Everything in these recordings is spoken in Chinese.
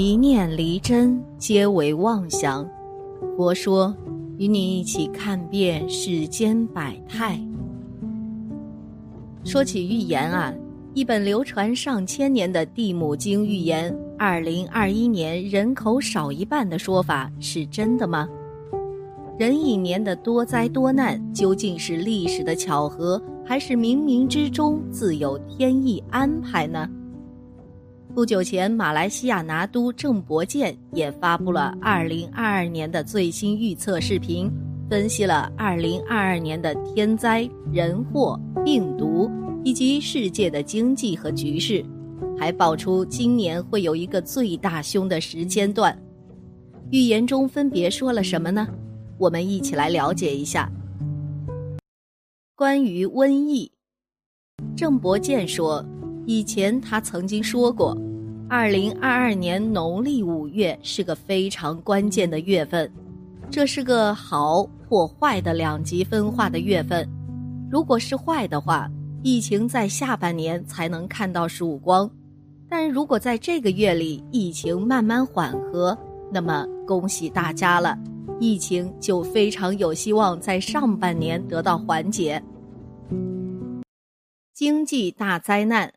一念离真，皆为妄想。佛说，与你一起看遍世间百态。说起预言啊，一本流传上千年的《地母经》预言，二零二一年人口少一半的说法是真的吗？人一年的多灾多难，究竟是历史的巧合，还是冥冥之中自有天意安排呢？不久前，马来西亚拿督郑伯健也发布了2022年的最新预测视频，分析了2022年的天灾、人祸、病毒以及世界的经济和局势，还爆出今年会有一个最大凶的时间段。预言中分别说了什么呢？我们一起来了解一下。关于瘟疫，郑伯健说，以前他曾经说过。二零二二年农历五月是个非常关键的月份，这是个好或坏的两极分化的月份。如果是坏的话，疫情在下半年才能看到曙光；但如果在这个月里疫情慢慢缓和，那么恭喜大家了，疫情就非常有希望在上半年得到缓解。经济大灾难。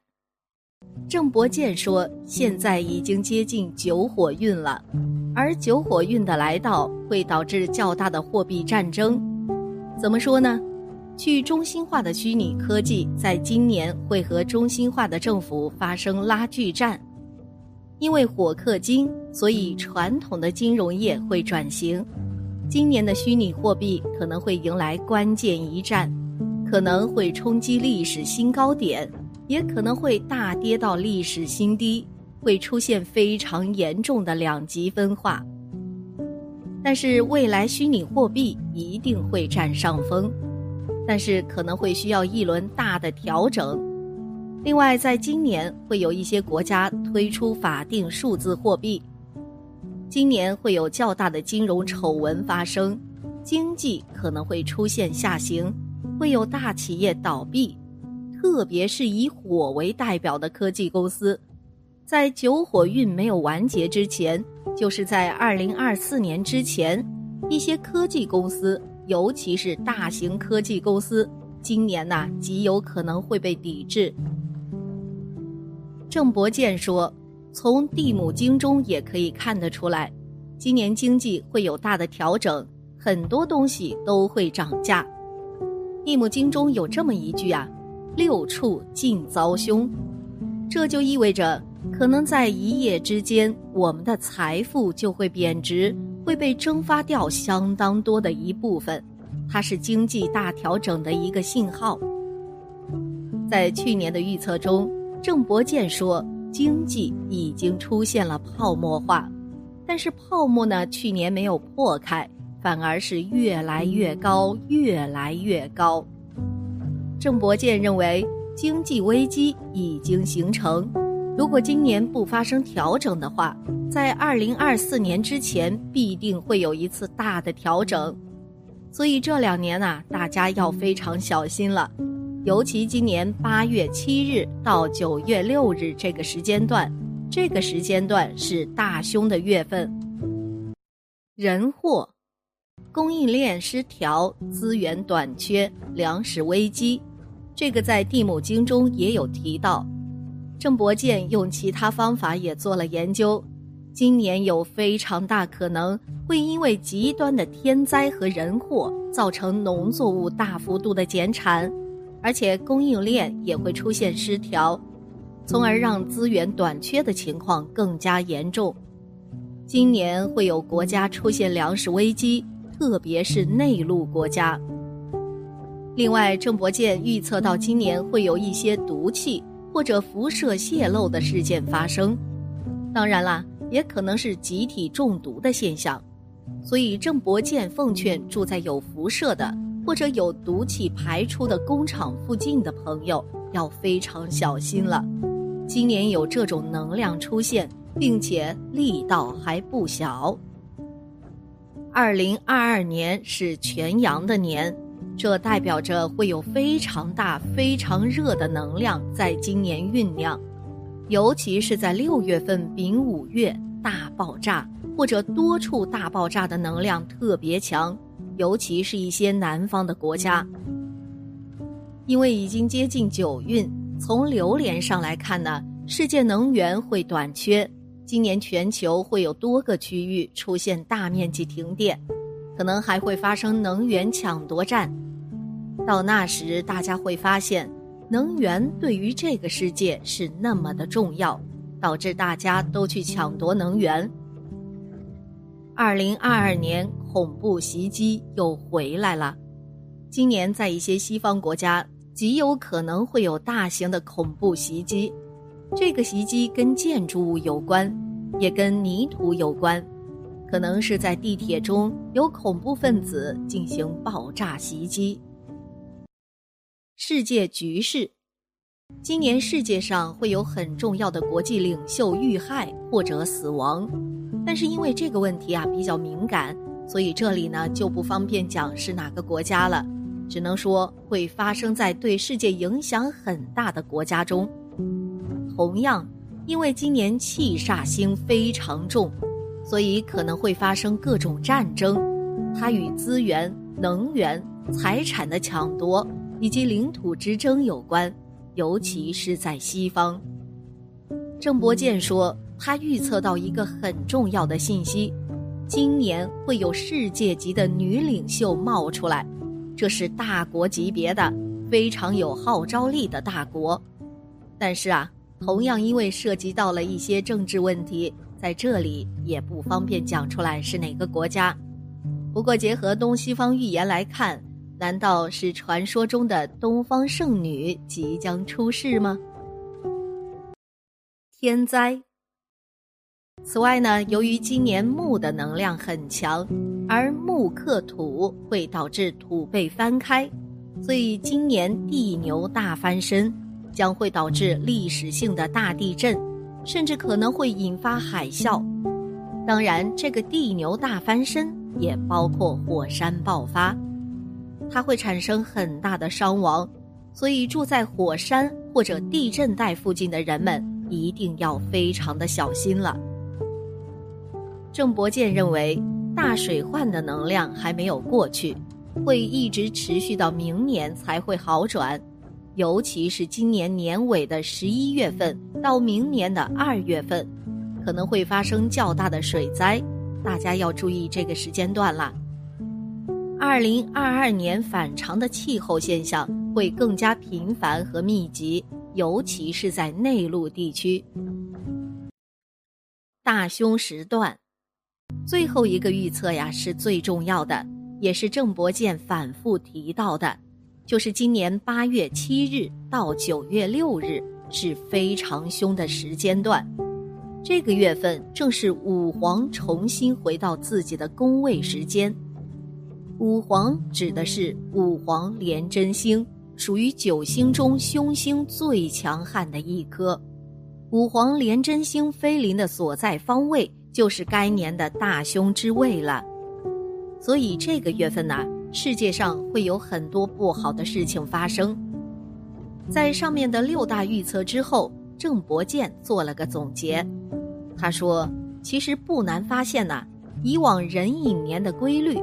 郑伯健说：“现在已经接近九火运了，而九火运的来到会导致较大的货币战争。怎么说呢？去中心化的虚拟科技在今年会和中心化的政府发生拉锯战。因为火克金，所以传统的金融业会转型。今年的虚拟货币可能会迎来关键一战，可能会冲击历史新高点。”也可能会大跌到历史新低，会出现非常严重的两极分化。但是未来虚拟货币一定会占上风，但是可能会需要一轮大的调整。另外，在今年会有一些国家推出法定数字货币，今年会有较大的金融丑闻发生，经济可能会出现下行，会有大企业倒闭。特别是以火为代表的科技公司，在九火运没有完结之前，就是在二零二四年之前，一些科技公司，尤其是大型科技公司，今年呐极有可能会被抵制。郑伯健说，从地母经中也可以看得出来，今年经济会有大的调整，很多东西都会涨价。地母经中有这么一句啊。六处尽遭凶，这就意味着可能在一夜之间，我们的财富就会贬值，会被蒸发掉相当多的一部分。它是经济大调整的一个信号。在去年的预测中，郑伯健说经济已经出现了泡沫化，但是泡沫呢，去年没有破开，反而是越来越高，越来越高。郑伯健认为，经济危机已经形成。如果今年不发生调整的话，在二零二四年之前必定会有一次大的调整。所以这两年啊，大家要非常小心了。尤其今年八月七日到九月六日这个时间段，这个时间段是大凶的月份。人祸，供应链失调，资源短缺，粮食危机。这个在《地母经》中也有提到，郑伯健用其他方法也做了研究。今年有非常大可能会因为极端的天灾和人祸，造成农作物大幅度的减产，而且供应链也会出现失调，从而让资源短缺的情况更加严重。今年会有国家出现粮食危机，特别是内陆国家。另外，郑伯健预测到今年会有一些毒气或者辐射泄漏的事件发生，当然啦，也可能是集体中毒的现象。所以，郑伯健奉劝住在有辐射的或者有毒气排出的工厂附近的朋友要非常小心了。今年有这种能量出现，并且力道还不小。二零二二年是全阳的年。这代表着会有非常大、非常热的能量在今年酝酿，尤其是在六月份丙午月，大爆炸或者多处大爆炸的能量特别强，尤其是一些南方的国家。因为已经接近九运，从流年上来看呢，世界能源会短缺，今年全球会有多个区域出现大面积停电，可能还会发生能源抢夺战。到那时，大家会发现，能源对于这个世界是那么的重要，导致大家都去抢夺能源。二零二二年恐怖袭击又回来了，今年在一些西方国家。极有可能会有大型的恐怖袭击，这个袭击跟建筑物有关，也跟泥土有关，可能是在地铁中有恐怖分子进行爆炸袭击。世界局势，今年世界上会有很重要的国际领袖遇害或者死亡，但是因为这个问题啊比较敏感，所以这里呢就不方便讲是哪个国家了。只能说会发生在对世界影响很大的国家中。同样，因为今年气煞星非常重，所以可能会发生各种战争。它与资源、能源、财产的抢夺以及领土之争有关，尤其是在西方。郑伯健说，他预测到一个很重要的信息：今年会有世界级的女领袖冒出来。这是大国级别的、非常有号召力的大国，但是啊，同样因为涉及到了一些政治问题，在这里也不方便讲出来是哪个国家。不过结合东西方预言来看，难道是传说中的东方圣女即将出世吗？天灾。此外呢，由于今年木的能量很强。而木克土会导致土被翻开，所以今年地牛大翻身将会导致历史性的大地震，甚至可能会引发海啸。当然，这个地牛大翻身也包括火山爆发，它会产生很大的伤亡，所以住在火山或者地震带附近的人们一定要非常的小心了。郑伯健认为。大水患的能量还没有过去，会一直持续到明年才会好转，尤其是今年年尾的十一月份到明年的二月份，可能会发生较大的水灾，大家要注意这个时间段了。二零二二年反常的气候现象会更加频繁和密集，尤其是在内陆地区。大凶时段。最后一个预测呀，是最重要的，也是郑伯健反复提到的，就是今年八月七日到九月六日是非常凶的时间段。这个月份正是五黄重新回到自己的宫位时间。五黄指的是五黄廉贞星，属于九星中凶星最强悍的一颗。五黄廉贞星飞临的所在方位。就是该年的大凶之位了，所以这个月份呢，世界上会有很多不好的事情发生。在上面的六大预测之后，郑伯健做了个总结，他说：“其实不难发现呐，以往壬寅年的规律，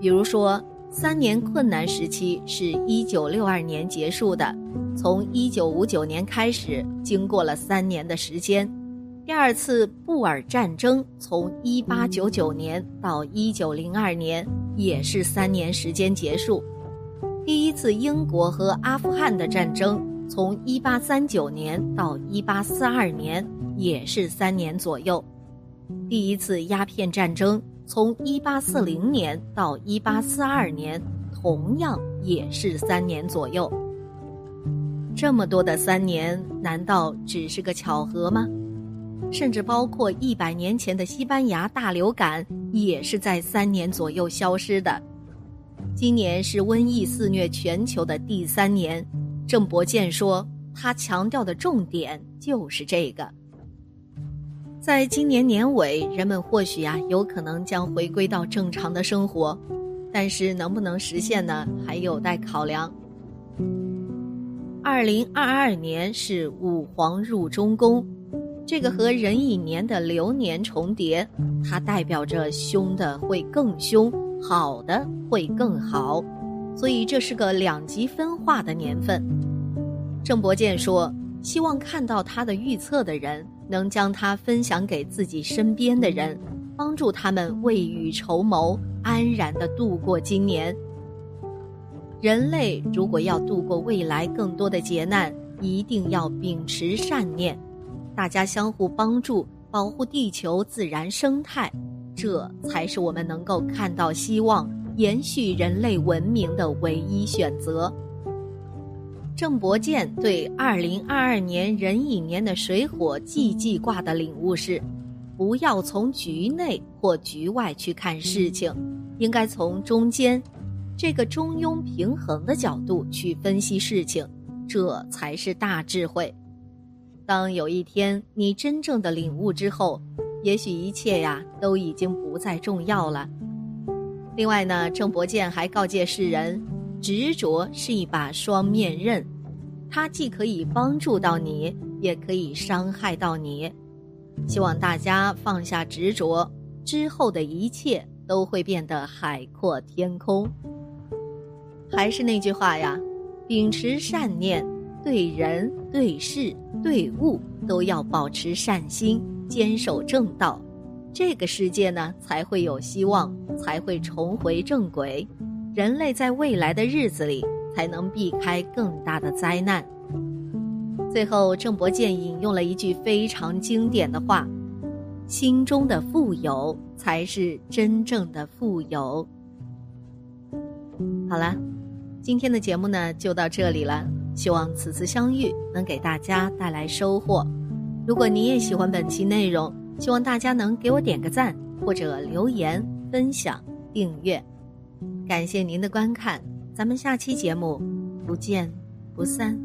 比如说三年困难时期是一九六二年结束的，从一九五九年开始，经过了三年的时间。”第二次布尔战争从一八九九年到一九零二年，也是三年时间结束。第一次英国和阿富汗的战争从一八三九年到一八四二年，也是三年左右。第一次鸦片战争从一八四零年到一八四二年，同样也是三年左右。这么多的三年，难道只是个巧合吗？甚至包括一百年前的西班牙大流感，也是在三年左右消失的。今年是瘟疫肆虐全球的第三年，郑伯健说，他强调的重点就是这个。在今年年尾，人们或许啊有可能将回归到正常的生活，但是能不能实现呢，还有待考量。二零二二年是五黄入中宫。这个和壬寅年的流年重叠，它代表着凶的会更凶，好的会更好，所以这是个两极分化的年份。郑伯健说：“希望看到他的预测的人，能将它分享给自己身边的人，帮助他们未雨绸缪，安然的度过今年。人类如果要度过未来更多的劫难，一定要秉持善念。”大家相互帮助，保护地球自然生态，这才是我们能够看到希望、延续人类文明的唯一选择。郑伯健对二零二二年壬寅年的水火既济卦的领悟是：不要从局内或局外去看事情，应该从中间这个中庸平衡的角度去分析事情，这才是大智慧。当有一天你真正的领悟之后，也许一切呀都已经不再重要了。另外呢，郑伯健还告诫世人，执着是一把双面刃，它既可以帮助到你，也可以伤害到你。希望大家放下执着，之后的一切都会变得海阔天空。还是那句话呀，秉持善念。对人、对事、对物都要保持善心，坚守正道，这个世界呢才会有希望，才会重回正轨，人类在未来的日子里才能避开更大的灾难。最后，郑伯健引用了一句非常经典的话：“心中的富有才是真正的富有。”好了，今天的节目呢就到这里了。希望此次相遇能给大家带来收获。如果你也喜欢本期内容，希望大家能给我点个赞，或者留言、分享、订阅。感谢您的观看，咱们下期节目不见不散。